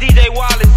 DJ Wallace.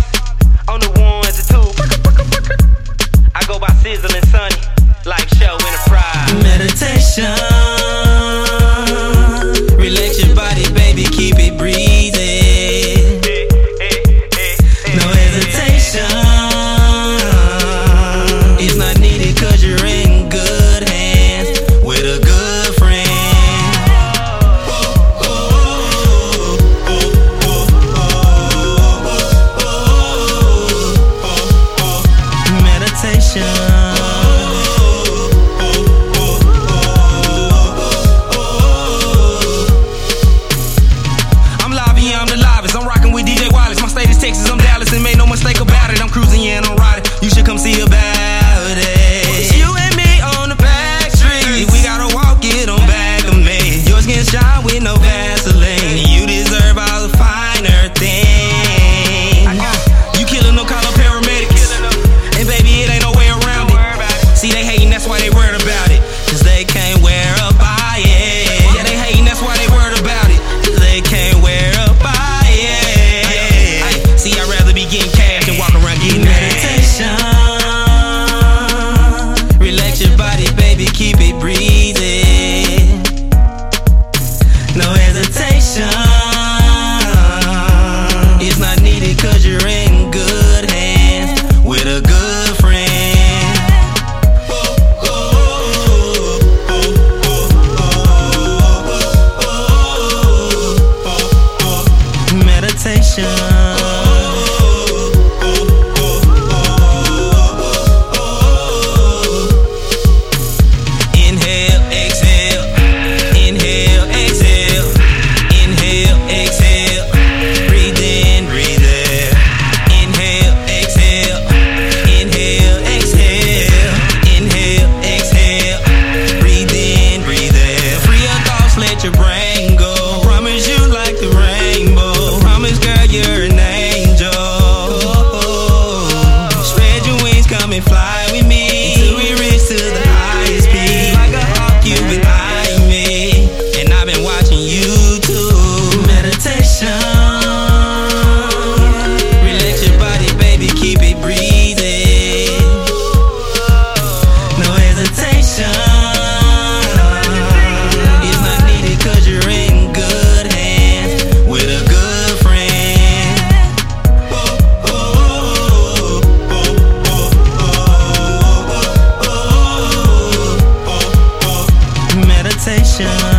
passion